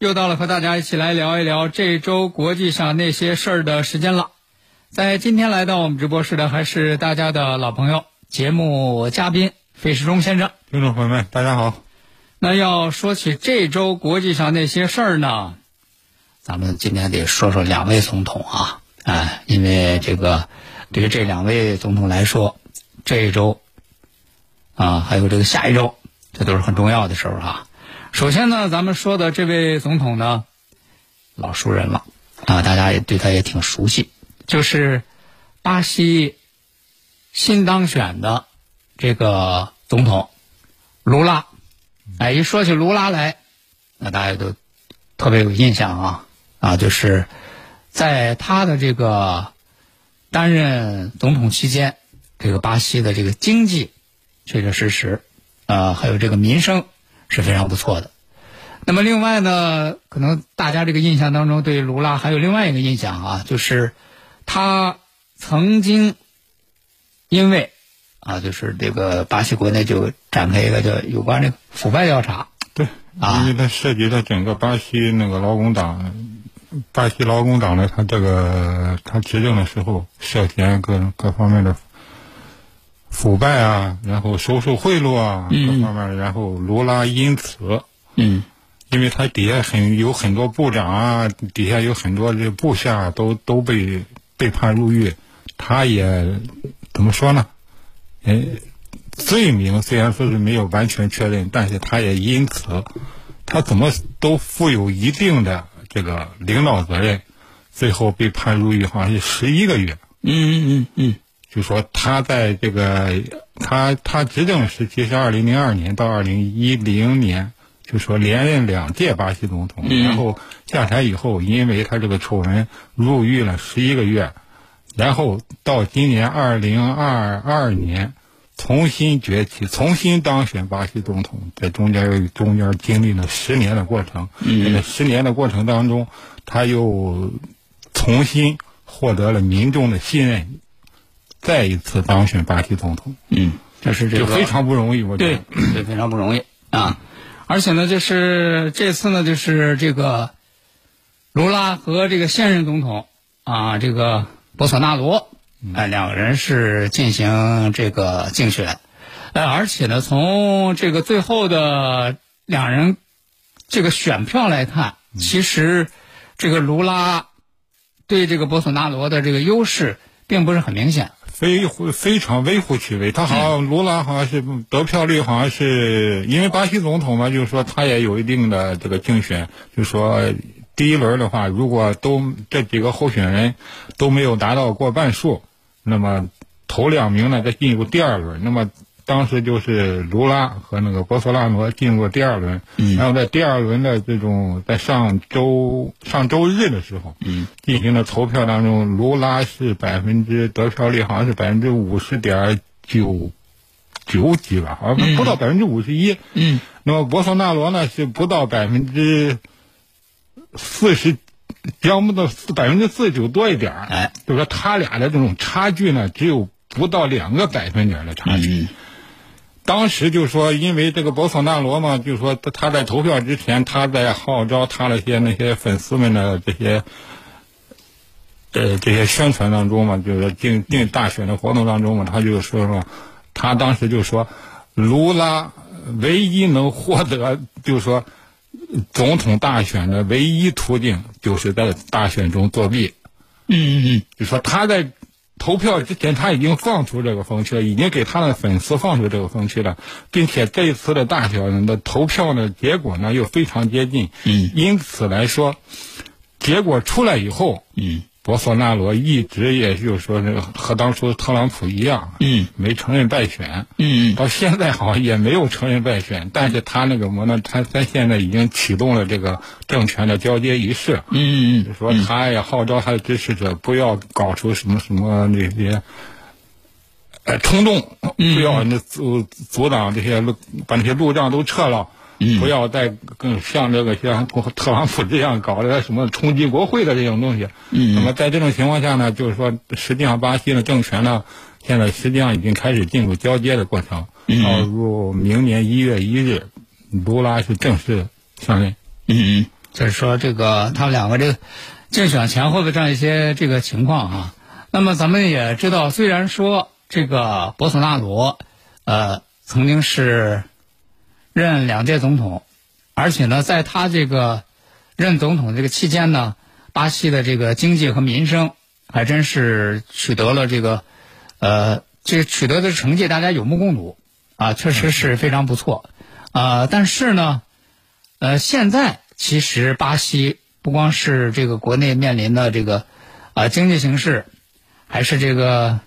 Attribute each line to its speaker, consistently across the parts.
Speaker 1: 又到了和大家一起来聊一聊这周国际上那些事儿的时间了。在今天来到我们直播室的还是大家的老朋友，节目嘉宾费世忠先生。
Speaker 2: 听众朋友们，大家好。
Speaker 1: 那要说起这周国际上那些事儿呢，咱们今天得说说两位总统啊，哎，因为这个对于这两位总统来说，这一周啊，还有这个下一周，这都是很重要的时候啊。首先呢，咱们说的这位总统呢，老熟人了啊，大家也对他也挺熟悉，就是巴西新当选的这个总统卢拉。哎，一说起卢拉来，那大家都特别有印象啊啊，就是在他的这个担任总统期间，这个巴西的这个经济确确实实啊，还有这个民生。是非常不错的。那么，另外呢，可能大家这个印象当中对卢拉还有另外一个印象啊，就是他曾经因为啊，就是这个巴西国内就展开一个叫有关这个腐败调查。
Speaker 2: 对，因为它涉及到整个巴西那个劳工党，巴西劳工党呢他这个他执政的时候涉嫌各各方面的。腐败啊，然后收受贿赂啊，各方面，然后罗拉因此，
Speaker 1: 嗯，
Speaker 2: 因为他底下很有很多部长啊，底下有很多这部下都都被被判入狱，他也怎么说呢？哎，罪名虽然说是没有完全确认，但是他也因此，他怎么都负有一定的这个领导责任，最后被判入狱，好像是十一个月。
Speaker 1: 嗯嗯嗯嗯。
Speaker 2: 就说他在这个他他执政时期是二零零二年到二零一零年，就说连任两届巴西总统，然后下台以后，因为他这个丑闻入狱了十一个月，然后到今年二零二二年重新崛起，重新当选巴西总统，在中间中间经历了十年的过程，在十年的过程当中，他又重新获得了民众的信任。再一次当选巴西总统，
Speaker 1: 嗯，这是这个
Speaker 2: 非常不容易，我觉
Speaker 1: 得。对，对，非常不容易。啊！而且呢，就是这次呢，就是这个卢拉和这个现任总统啊，这个博索纳罗，哎，两个人是进行这个竞选，呃，而且呢，从这个最后的两人这个选票来看，其实这个卢拉对这个博索纳罗的这个优势并不是很明显。
Speaker 2: 非非常微乎其微，他好像卢拉好像是得票率好像是因为巴西总统嘛，就是说他也有一定的这个竞选，就是说第一轮的话，如果都这几个候选人都没有达到过半数，那么头两名呢再进入第二轮，那么。当时就是卢拉和那个博索纳罗进入第二轮，然后在第二轮的这种在上周上周日的时候，进行了投票当中，卢拉是百分之得票率好像是百分之五十点九九几吧，好像不到百分之五十一。
Speaker 1: 嗯，
Speaker 2: 那么博索纳罗呢是不到百分之四十，将不到百分之四十九多一点
Speaker 1: 哎，
Speaker 2: 就说他俩的这种差距呢，只有不到两个百分点的差距。当时就说，因为这个博索纳罗嘛，就说他在投票之前，他在号召他那些那些粉丝们的这些，呃，这些宣传当中嘛，就是进进大选的活动当中嘛，他就说说，他当时就说，卢拉唯一能获得，就是说总统大选的唯一途径就是在大选中作弊。
Speaker 1: 嗯嗯
Speaker 2: 就说他在投票之前他已经放出这个风气了，已经给他的粉丝放出这个风气了，并且这一次的大选的投票呢结果呢又非常接近。
Speaker 1: 嗯，
Speaker 2: 因此来说，结果出来以后，
Speaker 1: 嗯
Speaker 2: 博索纳罗一直也就是说是和当初特朗普一样，
Speaker 1: 嗯
Speaker 2: 没承认败选。
Speaker 1: 嗯
Speaker 2: 到现在好像也没有承认败选，但是他那个么呢？他他现在已经启动了这个政权的交接仪式，
Speaker 1: 嗯
Speaker 2: 嗯说他也号召他的支持者不要搞出什么什么那些，呃，冲动，不要那阻阻挡这些路，把那些路障都撤了。不要再更像这个像特朗普这样搞的什么冲击国会的这种东西。
Speaker 1: 嗯
Speaker 2: 那么在这种情况下呢，就是说，实际上巴西的政权呢，现在实际上已经开始进入交接的过程。到入明年一月一日，卢拉是正式上任。
Speaker 1: 嗯嗯，就是说这个他们两个这个竞选前后的这样一些这个情况啊。那么咱们也知道，虽然说这个博索纳罗，呃，曾经是任两届总统，而且呢，在他这个任总统这个期间呢，巴西的这个经济和民生还真是取得了这个，呃，这取得的成绩，大家有目共睹啊，确实是非常不错啊、但是呢，呃，现在其实巴西不光是这个国内面临的这个啊、经济形势，还是这个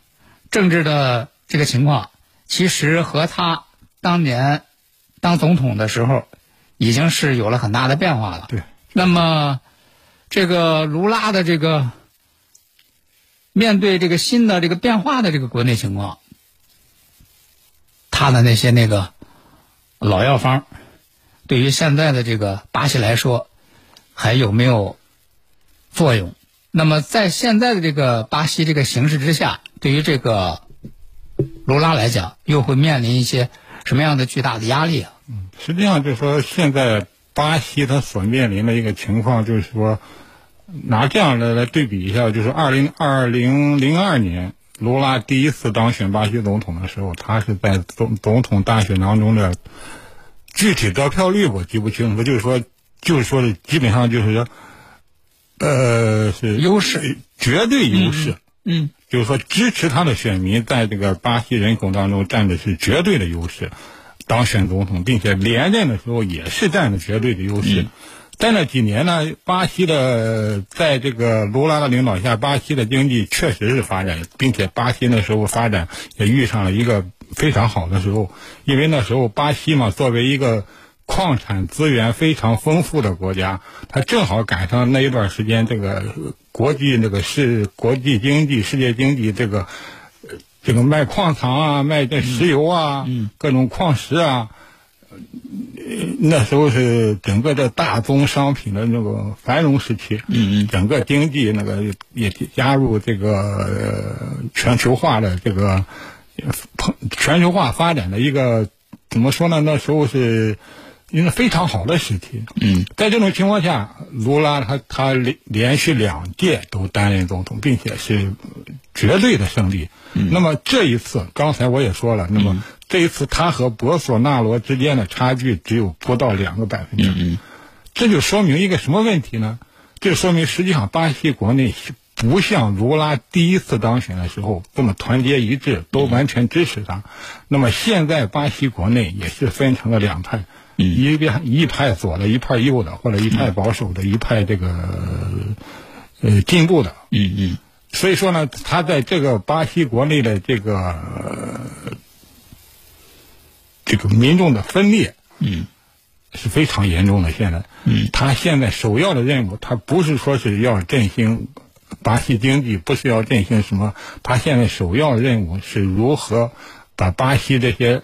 Speaker 1: 政治的这个情况，其实和他当年当总统的时候，已经是有了很大的变化了。
Speaker 2: 对。
Speaker 1: 那么，这个卢拉的这个面对这个新的这个变化的这个国内情况，他的那些那个老药方，对于现在的这个巴西来说，还有没有作用？那么在现在的这个巴西这个形势之下，对于这个卢拉来讲，又会面临一些什么样的巨大的压力啊？
Speaker 2: 实际上就是说，现在巴西它所面临的一个情况，就是说，拿这样的来对比一下，就是二零二零零二年卢拉第一次当选巴西总统的时候，他是在总总统大选当中的具体得票率我记不清楚，就是说，就是说的基本上就是说，呃，是
Speaker 1: 优势，
Speaker 2: 绝对优势。
Speaker 1: 嗯。
Speaker 2: 就是说，支持他的选民在这个巴西人口当中占的是绝对的优势，当选总统，并且连任的时候也是占了绝对的优势。在那几年呢，巴西的在这个卢拉的领导下，巴西的经济确实是发展，并且巴西那时候发展也遇上了一个非常好的时候，因为那时候巴西嘛，作为一个矿产资源非常丰富的国家，它正好赶上那一段时间，这个国际那个是国际经济、世界经济这个呃这个卖矿藏啊、卖这石油啊、各种矿石啊，呃那时候是整个的大宗商品的那个繁荣时期，
Speaker 1: 嗯嗯
Speaker 2: 整个经济那个也加入这个、呃全球化的这个呃全球化发展的一个怎么说呢？那时候是一个非常好的时期。
Speaker 1: 嗯，
Speaker 2: 在这种情况下，卢拉他他连连续两届都担任总统，并且是绝对的胜利。那么这一次，刚才我也说了，那么这一次他和博索纳罗之间的差距只有不到两个百分点。
Speaker 1: 嗯
Speaker 2: 这就说明一个什么问题呢？这说明实际上巴西国内是不像卢拉第一次当选的时候这么团结一致，都完全支持他。那么现在巴西国内也是分成了两派，一边一派左的，一派右的，或者一派保守的，一派这个呃进步的。
Speaker 1: 嗯嗯
Speaker 2: 所以说呢，他在这个巴西国内的这个、呃这个民众的分裂，
Speaker 1: 嗯，
Speaker 2: 是非常严重的。现在，
Speaker 1: 嗯，
Speaker 2: 他现在首要的任务，他不是说是要振兴巴西经济，不是要振兴什么，他现在首要的任务是如何把巴西这些，呃，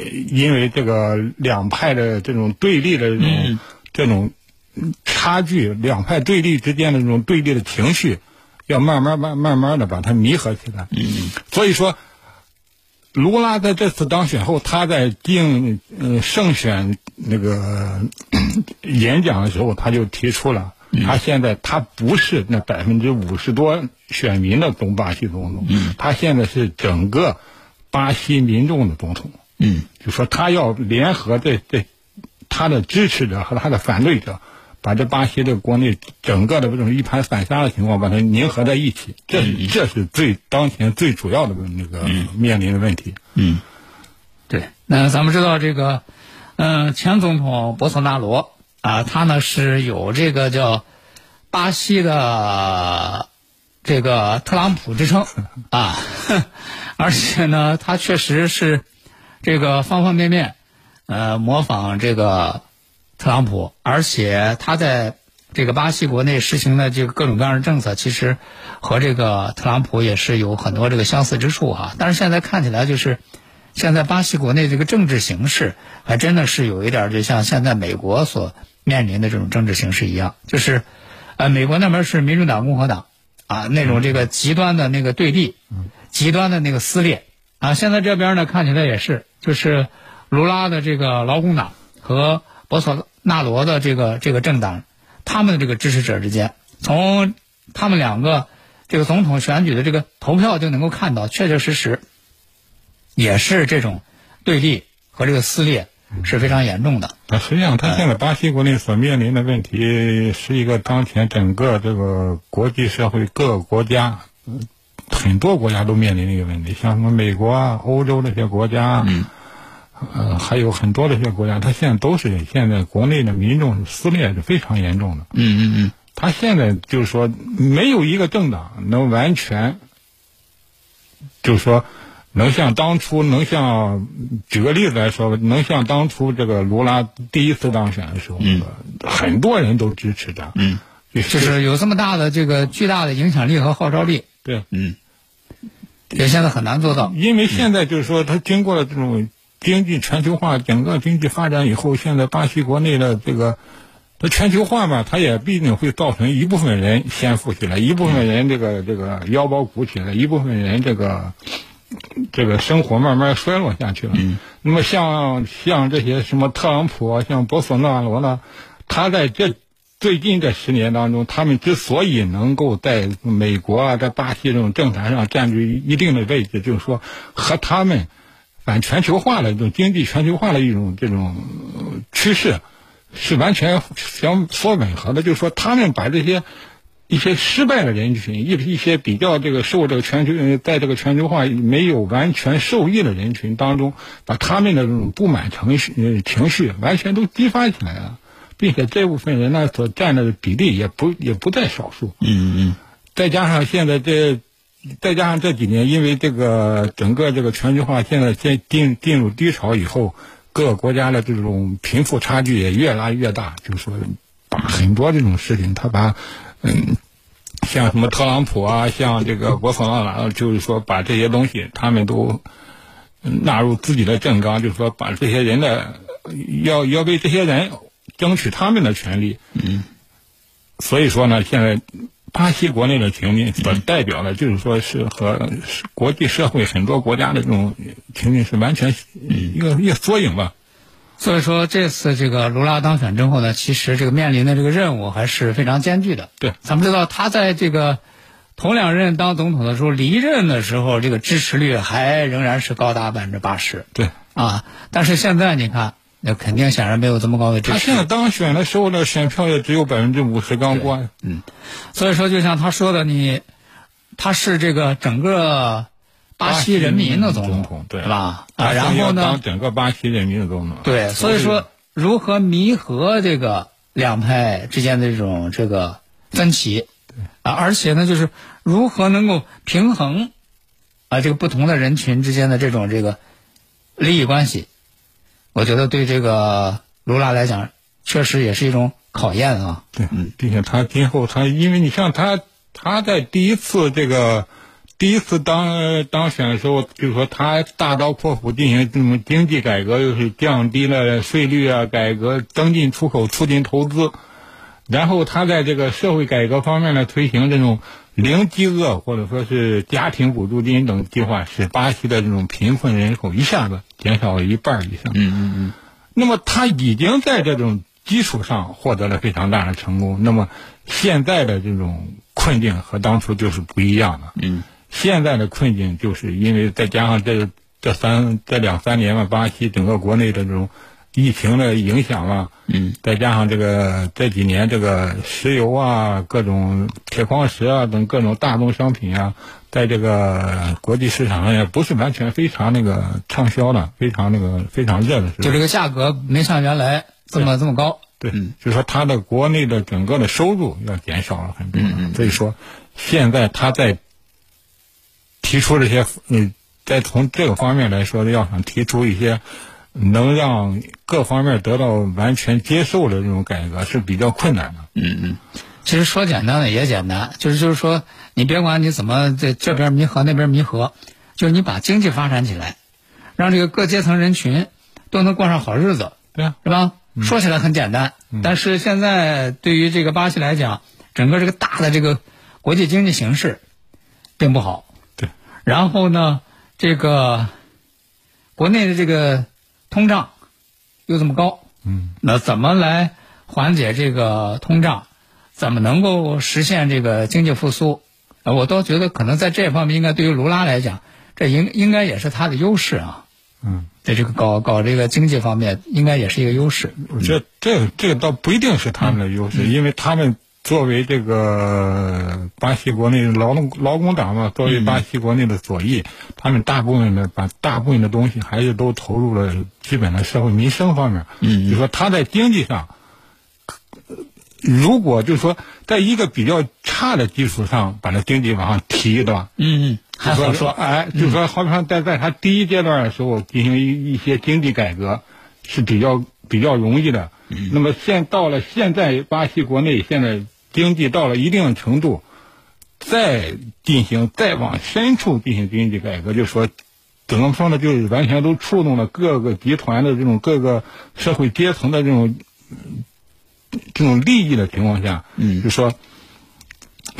Speaker 2: 因为这个两派的这种对立的这种、
Speaker 1: 嗯
Speaker 2: 这种差距，两派对立之间的这种对立的情绪。要慢慢慢慢慢的把它弥合起来。嗯，所以说，卢拉在这次当选后，他在竞呃胜选那个 演讲的时候，他就提出了，他现在他不是那百分之五十多选民的东巴西总统，他现在是整个巴西民众的总统。
Speaker 1: 嗯
Speaker 2: 就说他要联合这这他的支持者和他的反对者，把这巴西的国内整个的这种一盘散沙的情况，把它凝合在一起，这是这是最当前最主要的那个面临的问题。
Speaker 1: 嗯，对。那咱们知道这个，嗯、前总统博索纳罗啊，他呢是有这个叫巴西的这个特朗普之称 啊，而且呢，他确实是这个方方面面呃模仿这个特朗普，而且他在这个巴西国内实行的这个各种各样的政策，其实和这个特朗普也是有很多这个相似之处哈。但是现在看起来就是。现在巴西国内这个政治形势还真的是有一点儿，就像现在美国所面临的这种政治形势一样，就是，呃，美国那边是民主党、共和党啊，那种这个极端的那个对立，极端的那个撕裂啊。现在这边呢看起来也是，就是卢拉的这个劳工党和博索纳罗的这个这个政党，他们的这个支持者之间，从他们两个这个总统选举的这个投票就能够看到，确确实实。也是这种对立和这个撕裂是非常严重的。
Speaker 2: 那实际上，他现在巴西国内所面临的问题，是一个当前整个这个国际社会各个国家，嗯很多国家都面临这个问题，像什么美国啊、欧洲这些国家，嗯，呃，还有很多的一些国家，它现在都是现在国内的民众撕裂是非常严重的。
Speaker 1: 嗯嗯嗯，
Speaker 2: 他现在就是说，没有一个政党能完全，就是说。能像当初，能像举个例子来说，能像当初这个卢拉第一次当选的时候，
Speaker 1: 嗯，
Speaker 2: 很多人都支持他，
Speaker 1: 嗯，
Speaker 2: 就
Speaker 1: 就是有这么大的这个巨大的影响力和号召力，
Speaker 2: 对，
Speaker 1: 嗯，也现在很难做到，
Speaker 2: 因为现在就是说，它经过了这种经济全球化，整个经济发展以后，现在巴西国内的这个，它全球化嘛，它也必定会造成一部分人先富起来，一部分人这个这个腰包鼓起来，一部分人这个。这个生活慢慢衰落下去了。
Speaker 1: 嗯。
Speaker 2: 那么像像这些什么特朗普啊，像博索纳罗呢，他在这最近这十年当中，他们之所以能够在美国啊，在巴西这种政坛上占据一定的位置，就是说和他们反全球化的这种经济全球化的一种这种趋势是完全相所吻合的。就是说，他们把这些。一些失败的人群，一一些比较这个受这个全球在这个全球化没有完全受益的人群当中，把他们的这种不满情绪情绪完全都激发起来了，并且这部分人呢所占的比例也不也不在少数。
Speaker 1: 嗯嗯。
Speaker 2: 再加上现在这，再加上这几年，因为这个整个这个全球化现在进进进入低潮以后，各个国家的这种贫富差距也越拉越大，就是说，把很多这种事情，他把。嗯，像什么特朗普啊，像这个博索纳罗，就是说把这些东西他们都纳入自己的政纲，就是说把这些人的要要为这些人争取他们的权利。
Speaker 1: 嗯，
Speaker 2: 所以说呢，现在巴西国内的平民所代表的，就是说是和国际社会很多国家的这种平民是完全一个一个缩影吧。
Speaker 1: 所以说，这次这个卢拉当选之后呢，其实这个面临的这个任务还是非常艰巨的。
Speaker 2: 对，
Speaker 1: 咱们知道他在这个头两任当总统的时候，离任的时候，这个支持率还仍然是高达百分之八十。
Speaker 2: 对，
Speaker 1: 啊，但是现在你看，那肯定显然没有这么高的支持。
Speaker 2: 他现在当选的时候呢，选票也只有百分之五十刚过。
Speaker 1: 嗯，所以说，就像他说的，你他是这个整个。巴西人民的总
Speaker 2: 统，
Speaker 1: 对吧？啊，然后呢？
Speaker 2: 当整个巴西人民的总统。
Speaker 1: 对，所以说如何弥合这个两派之间的这种这个分歧，啊，而且呢，就是如何能够平衡啊这个不同的人群之间的这种这个利益关系，我觉得对这个卢拉来讲，确实也是一种考验啊。
Speaker 2: 对，嗯，并且他今后他，因为你像他，他在第一次这个。第一次当当选的时候，就是说他大刀阔斧进行这种经济改革，又是降低了税率啊，改革增进出口，促进投资。然后他在这个社会改革方面呢，推行这种零饥饿或者说是家庭补助金等计划，使巴西的这种贫困人口一下子减少了一半以上。
Speaker 1: 嗯嗯嗯。
Speaker 2: 那么他已经在这种基础上获得了非常大的成功。那么现在的这种困境和当初就是不一样的。
Speaker 1: 嗯。
Speaker 2: 现在的困境，就是因为再加上这这三这两三年嘛，巴西整个国内的这种疫情的影响啊，
Speaker 1: 嗯，
Speaker 2: 再加上这个这几年这个石油啊、各种铁矿石啊等各种大宗商品啊，在这个国际市场上也不是完全非常那个畅销的，非常那个非常热的。
Speaker 1: 就这个价格没像原来这么这么高。
Speaker 2: 对，
Speaker 1: 嗯。
Speaker 2: 就是说它的国内的整个的收入要减少了很多，
Speaker 1: 嗯
Speaker 2: 所以说现在他在提出这些，嗯，再从这个方面来说，要想提出一些能让各方面得到完全接受的这种改革是比较困难的。
Speaker 1: 嗯嗯，其实说简单的也简单，就是就是说，你别管你怎么这这边弥合那边弥合，就是你把经济发展起来，让这个各阶层人群都能过上好日子，
Speaker 2: 对啊，
Speaker 1: 是吧？说起来很简单，
Speaker 2: 嗯
Speaker 1: 但是现在对于这个巴西来讲，整个这个大的这个国际经济形势并不好。
Speaker 2: 对，
Speaker 1: 然后呢，这个国内的这个通胀又这么高，
Speaker 2: 嗯，
Speaker 1: 那怎么来缓解这个通胀？怎么能够实现这个经济复苏？呃我倒觉得可能在这方面，应该对于卢拉来讲，这应应该也是他的优势啊。
Speaker 2: 嗯，
Speaker 1: 在这个搞搞这个经济方面，应该也是一个优势。
Speaker 2: 我觉得这这个倒不一定是他们的优势，因为他们作为这个巴西国内劳动劳工党嘛，作为巴西国内的左翼，他们大部分的把大部分的东西还是都投入了基本的社会民生方面。
Speaker 1: 嗯
Speaker 2: 就说他在经济上，呃如果就是说在一个比较差的基础上把它经济往上提，对吧？
Speaker 1: 嗯，还好说。
Speaker 2: 哎，就说，好比说在在他第一阶段的时候进行一一些经济改革是比较比较容易的。那么现到了现在，巴西国内现在经济到了一定的程度，再进行再往深处进行经济改革，就说。怎么说呢？就是完全都触动了各个集团的这种各个社会阶层的这种嗯这种利益的情况下，
Speaker 1: 嗯
Speaker 2: 就说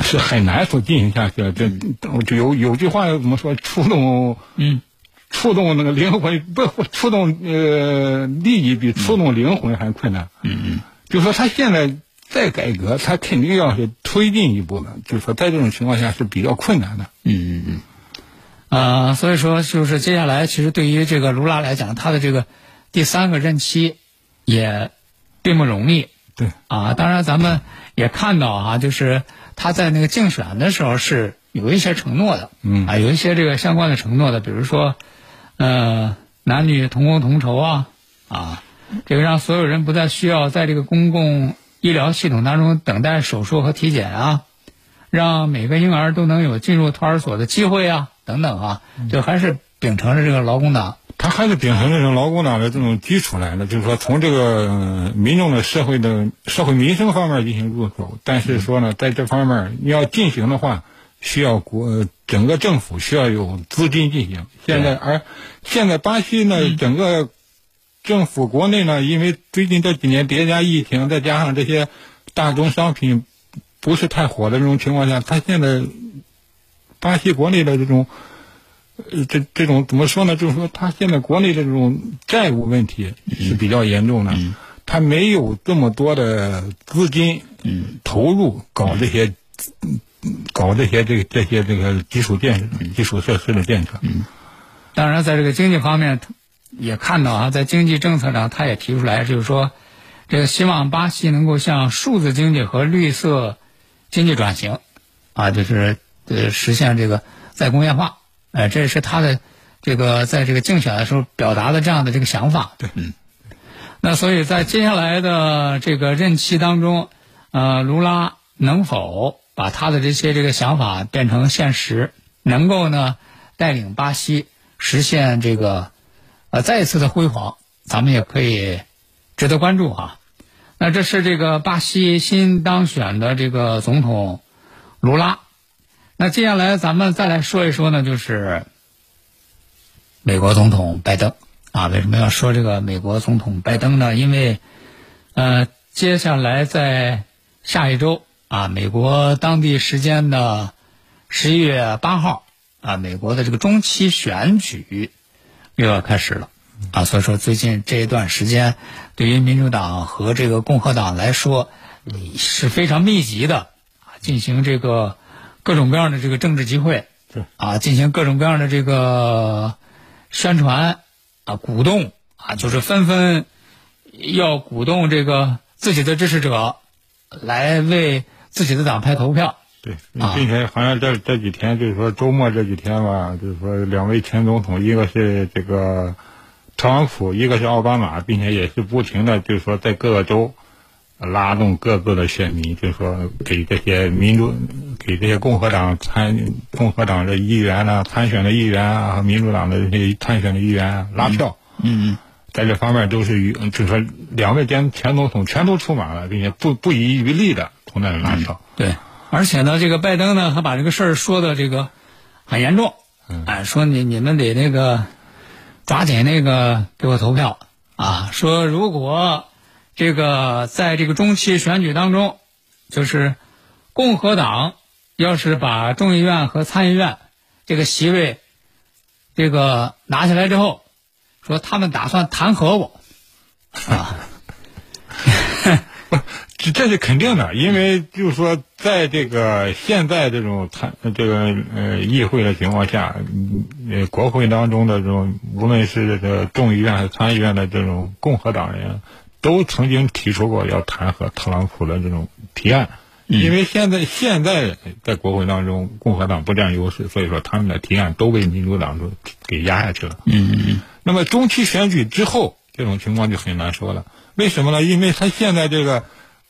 Speaker 2: 是很难所进行下去的。这就有有句话怎么说？触动
Speaker 1: 嗯
Speaker 2: 触动那个灵魂，不不触动呃利益比触动灵魂还困难。
Speaker 1: 嗯嗯
Speaker 2: 就说他现在再改革，他肯定要是推进一步的。就是说在这种情况下是比较困难的。
Speaker 1: 嗯嗯嗯。呃，所以说就是接下来，其实对于这个卢拉来讲，他的这个第三个任期也并不容易。
Speaker 2: 对
Speaker 1: 啊，当然咱们也看到啊，就是他在那个竞选的时候是有一些承诺的，
Speaker 2: 嗯
Speaker 1: 啊，有一些这个相关的承诺的，比如说，呃，男女同工同酬啊，啊，这个让所有人不再需要在这个公共医疗系统当中等待手术和体检啊，让每个婴儿都能有进入托儿所的机会啊，等等啊，就还是秉承着这个劳工党，
Speaker 2: 他还是秉承这种劳工党的这种基础来的，就是说从这个民众的社会的社会民生方面进行入手，但是说呢，在这方面你要进行的话，需要国整个政府需要有资金进行。现在而现在巴西呢，整个政府国内呢，因为最近这几年叠加疫情，再加上这些大宗商品不是太火的这种情况下，他现在巴西国内的这种。呃，这这种怎么说呢？就是说，他现在国内的这种债务问题是比较严重的，他没有这么多的资金投入搞这些，嗯搞这些这个这些这个基础建设、基础设施的建设。
Speaker 1: 嗯当然，在这个经济方面，也看到啊，在经济政策上，他也提出来，就是说，这个希望巴西能够向数字经济和绿色经济转型，啊，就是呃实现这个再工业化。呃，这是他的这个在这个竞选的时候表达的这样的这个想法。
Speaker 2: 对，
Speaker 1: 嗯。那所以在接下来的这个任期当中，呃，卢拉能否把他的这些这个想法变成现实，能够呢带领巴西实现这个呃再一次的辉煌，咱们也可以值得关注啊。那这是这个巴西新当选的这个总统卢拉。那接下来咱们再来说一说呢，就是美国总统拜登啊。为什么要说这个美国总统拜登呢？因为呃，接下来在下一周啊，美国当地时间的十一月八号啊，美国的这个中期选举又要开始了啊。所以说，最近这一段时间，对于民主党和这个共和党来说是非常密集的啊，进行这个。各种各样的这个政治集会，啊，进行各种各样的这个宣传啊，鼓动啊，就是纷纷要鼓动这个自己的支持者来为自己的党派投票。
Speaker 2: 对，
Speaker 1: 啊
Speaker 2: 并且好像这这几天就是说周末这几天吧，就是说两位前总统，一个是这个特朗普，一个是奥巴马，并且也是不停的就是说在各个州拉动各自的选民，就是说给这些民主、给这些共和党参共和党的议员呢、参选的议员啊，和民主党的这些参选的议员啊拉票。
Speaker 1: 嗯
Speaker 2: 在这方面都是与，就是说两位前前总统全都出马了，并且不不遗余力的从那里拉票。
Speaker 1: 对，而且呢，这个拜登呢，他把这个事儿说的这个很严重，哎，说你你们得那个抓紧那个给我投票。啊，说如果这个在这个中期选举当中，就是共和党要是把众议院和参议院这个席位这个拿下来之后，说他们打算弹劾我。啊，
Speaker 2: 这这是肯定的，因为就是说，在这个现在这种参这个呃议会的情况下，嗯呃国会当中的这种无论是这个众议院还是参议院的这种共和党人，都曾经提出过要弹劾特朗普的这种提案。因为现在现在在国会当中，共和党不占优势，所以说他们的提案都被民主党都给压下去了。
Speaker 1: 嗯嗯
Speaker 2: 那么中期选举之后，这种情况就很难说了。为什么呢？因为他现在这个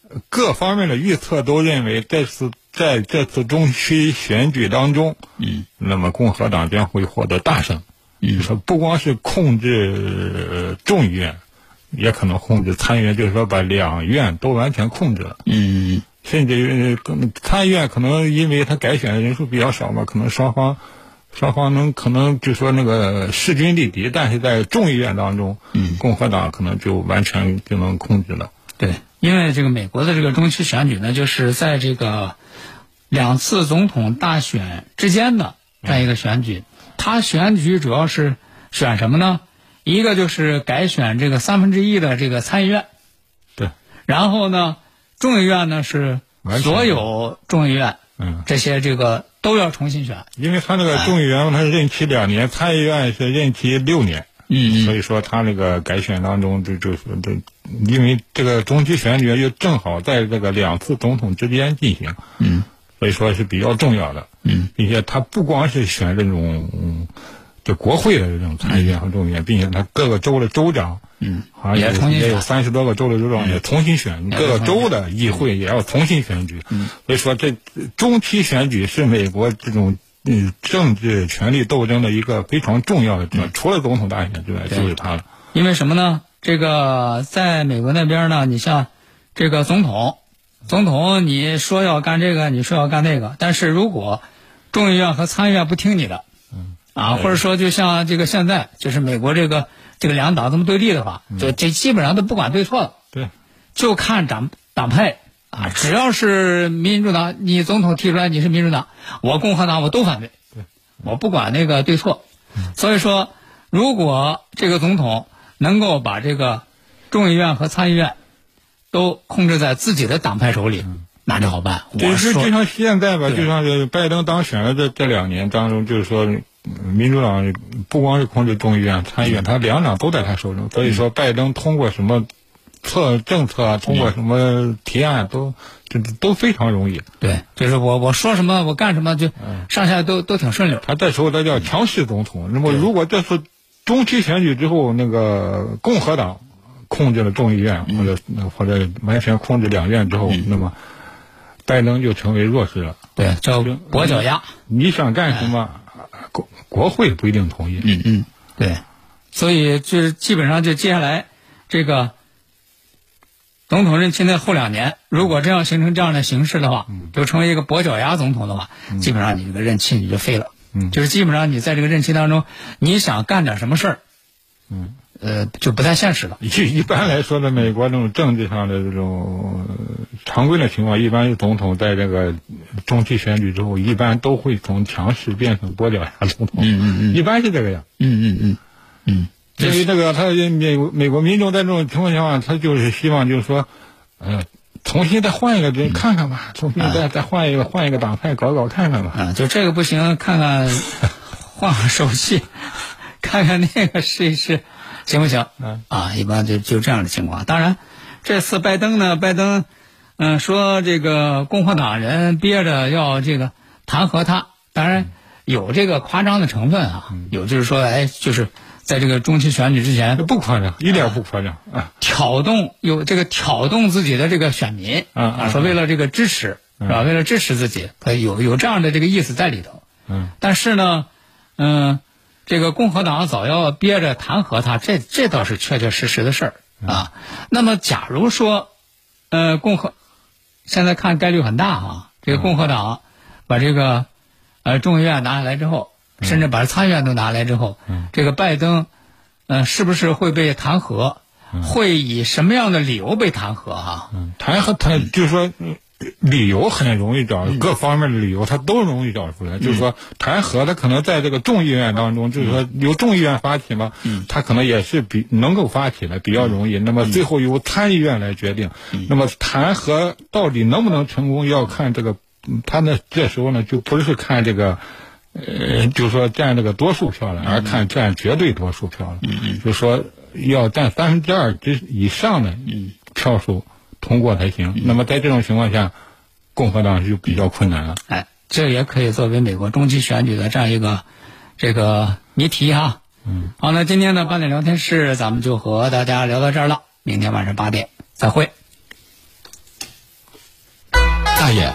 Speaker 2: 呃各方面的预测都认为，这次在这次中期选举当中，
Speaker 1: 嗯，
Speaker 2: 那么共和党将会获得大胜。
Speaker 1: 嗯
Speaker 2: 说不光是控制呃众议院，也可能控制参议院，就是说把两院都完全控制了。
Speaker 1: 嗯
Speaker 2: 甚至于参议院可能因为他改选的人数比较少嘛，可能双方双方能可能就说那个势均力敌，但是在众议院当中，
Speaker 1: 嗯
Speaker 2: 共和党可能就完全就能控制了。
Speaker 1: 对，因为这个美国的这个中期选举呢，就是在这个两次总统大选之间的这样一个选举。它选举主要是选什么呢？一个就是改选这个三分之一的这个参议院，
Speaker 2: 对，
Speaker 1: 然后呢，众议院呢是所有众议院
Speaker 2: 嗯，
Speaker 1: 这些这个都要重新选。
Speaker 2: 因为他那个众议员他是任期两年，参议院是任期六年，
Speaker 1: 嗯
Speaker 2: 所以说他那个改选当中就就是这，因为这个中期选举又正好在这个两次总统之间进行，
Speaker 1: 嗯
Speaker 2: 所以说是比较重要的。
Speaker 1: 嗯，
Speaker 2: 并且他不光是选这种，嗯就国会的这种参议院和众议院，并且他各个州的州长，
Speaker 1: 嗯，
Speaker 2: 好像
Speaker 1: 也重新
Speaker 2: 也有三十多个州的州长也重新选，
Speaker 1: 也
Speaker 2: 各个州的议会也要重新选举。嗯。所以说这中期选举是美国这种嗯政治权力斗争的一个非常重要的，除了总统大选之外，就是它了。
Speaker 1: 因为什么呢？这个在美国那边呢，你像这个总统，总统你说要干这个，你说要干那个，但是如果众议院和参议院不听你的，嗯。啊，或者说就像这个现在就是美国这个这个两党这么对立的话，就这基本上都不管对错了，
Speaker 2: 对，
Speaker 1: 就看党党派啊，只要是民主党，你总统提出来你是民主党，我共和党我都反对，对。我不管那个对错。所以说，如果这个总统能够把这个众议院和参议院都控制在自己的党派手里，那就好办。
Speaker 2: 就
Speaker 1: 我
Speaker 2: 是就像现在吧，就像是拜登当选了这这两年当中，就是说，嗯民主党不光是控制众议院、参议院，他两党都在他手中。所以说，拜登通过什么策政策啊，通过什么提案，都这都非常容易。
Speaker 1: 对，就是我我说什么我干什么，就上下都都挺顺溜。
Speaker 2: 他这时候他叫强势总统。那么，如果这次中期选举之后，那个共和党控制了众议院，或者或者完全控制两院之后，那么拜登就成为弱势了。
Speaker 1: 对，叫跛脚鸭。
Speaker 2: 你想干什么，国国会不一定同意。
Speaker 1: 嗯嗯，对，所以就是基本上就接下来这个总统任期的后两年，如果这样形成这样的形势的话，就成为一个跛脚鸭总统的话，基本上你这个任期你就废了。
Speaker 2: 嗯。
Speaker 1: 就是基本上你在这个任期当中，你想干点什么事儿，
Speaker 2: 嗯，
Speaker 1: 呃，就不太现实了。
Speaker 2: 一一般来说呢，美国这种政治上的这种呃常规的情况，一般是总统在这个中期选举之后，一般都会从强势变成跛脚鸭总统。
Speaker 1: 嗯嗯嗯
Speaker 2: 一般是这个样。
Speaker 1: 嗯嗯嗯嗯，
Speaker 2: 因为这个，他美国美国民众在这种情况下，他就是希望就是说，呃，重新再换一个人看看吧，重新再再换一个换一个党派搞搞看看吧。
Speaker 1: 啊，就这个不行，看看换换手气，看看那个试一试，行不行？
Speaker 2: 嗯
Speaker 1: 啊，一般就就这样的情况。当然，这次拜登呢，拜登嗯、说这个共和党人憋着要这个弹劾他，当然有这个夸张的成分啊，有就是说哎，就是在这个中期选举之前
Speaker 2: 不夸张，一点不夸张啊。
Speaker 1: 挑动有这个挑动自己的这个选民
Speaker 2: 嗯
Speaker 1: 啊，说为了这个支持是吧？为了支持自己，他有有这样的这个意思在里头。
Speaker 2: 嗯，
Speaker 1: 但是呢，嗯，这个共和党早要憋着弹劾他，这这倒是确确实实的事儿啊。那么，假如说，呃，共和现在看概率很大啊，这个共和党把这个呃众议院拿下来之后，甚至把参议院都拿下来之后，这个拜登，呃，是不是会被弹劾？会以什么样的理由被弹劾啊？
Speaker 2: 弹劾他就是说，嗯理由很容易找，各方面的理由他都容易找出来。就是说，弹劾他可能在这个众议院当中，就是说由众议院发起嘛，他可能也是比能够发起的比较容易。那么最后由参议院来决定。那么弹劾到底能不能成功，要看这个，嗯他呢这时候呢就不是看这个。呃，就是说占这个多数票了，而看占绝对多数票了。嗯就是说要占三分之二之以上的票数通过才行。那么在这种情况下，共和党就比较困难了。
Speaker 1: 哎，这也可以作为美国中期选举的这样一个这个谜题哈。嗯，好，那今天的八点聊天室咱们就和大家聊到这儿了，明天晚上八点再会。
Speaker 3: 大爷，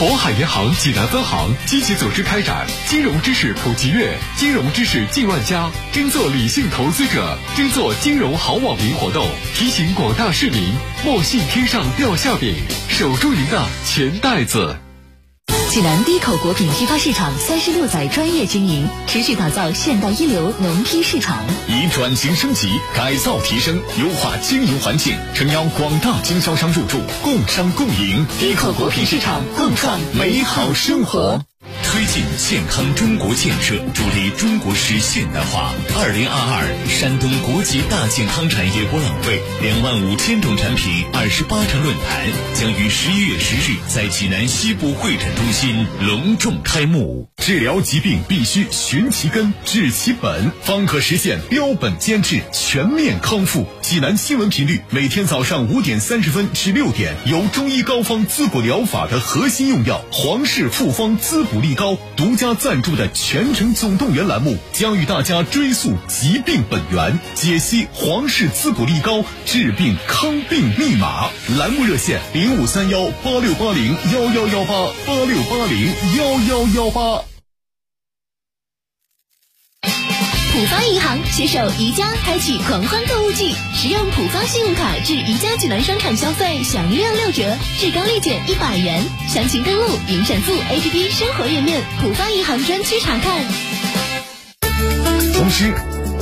Speaker 3: 渤海银行济南分行积极组织开展金融知识普及月，金融知识进万家，争做理性投资者，争做金融好网民活动，提醒广大市民莫信天上掉馅饼，守住您的钱袋子。
Speaker 4: 济南低口果品批发市场三十六载专业经营，持续打造现代一流农批市场。
Speaker 5: 以转型升级、改造提升、优化经营环境，诚邀广大经销商入驻，共商共赢，
Speaker 4: 低口果品市场共创
Speaker 5: 美好生活。
Speaker 6: 推进健康中国建设，助力中国式现代化。二零二二山东国际大健康产业博览会两万五千种产品，二十八场论坛将于十一月十日在济南西部会展中心隆重开幕。
Speaker 5: 治疗疾病必须寻其根、治其本，方可实现标本兼治、全面康复。济南新闻频率每天早上五点三十分至六点，由中医膏方滋补疗法的核心用药皇氏复方滋补力高独家赞助的《全程总动员》栏目，将与大家追溯疾病本源，解析皇氏滋补力高治病康病密码。栏目热线零五三幺八六八零幺幺幺八八六八零幺幺幺八。
Speaker 7: 浦发银行携手宜家开启狂欢购物季，使用浦发信用卡至宜家济南商场消费享六六折，至高立减一百元。详情登录云闪付 APP 生活页面浦发银行专区查看。
Speaker 5: 同时，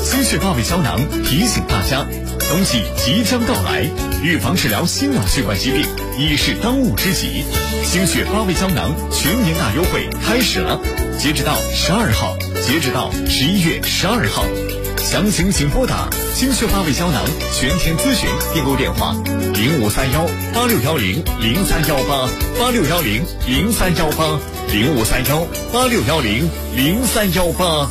Speaker 5: 心血八味胶囊提醒大家，冬季即将到来，预防治疗心脑血管疾病已是当务之急。心血八味胶囊全年大优惠开始了，截止到十二号，截止到十一月十二号。详情请拨打心血八味胶囊全天咨询订购电话零五三幺八六幺零零三幺八八六幺零零三幺八零五三幺八六幺零零三幺八。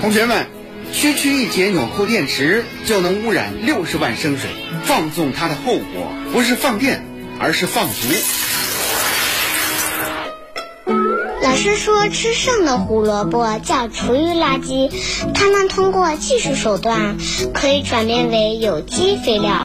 Speaker 8: 同学们，区区一节纽扣电池就能污染六十万升水，放纵它的后果不是放电，而是放毒。
Speaker 9: 老师说，吃剩的胡萝卜叫厨余垃圾，它们通过技术手段可以转变为有机肥料。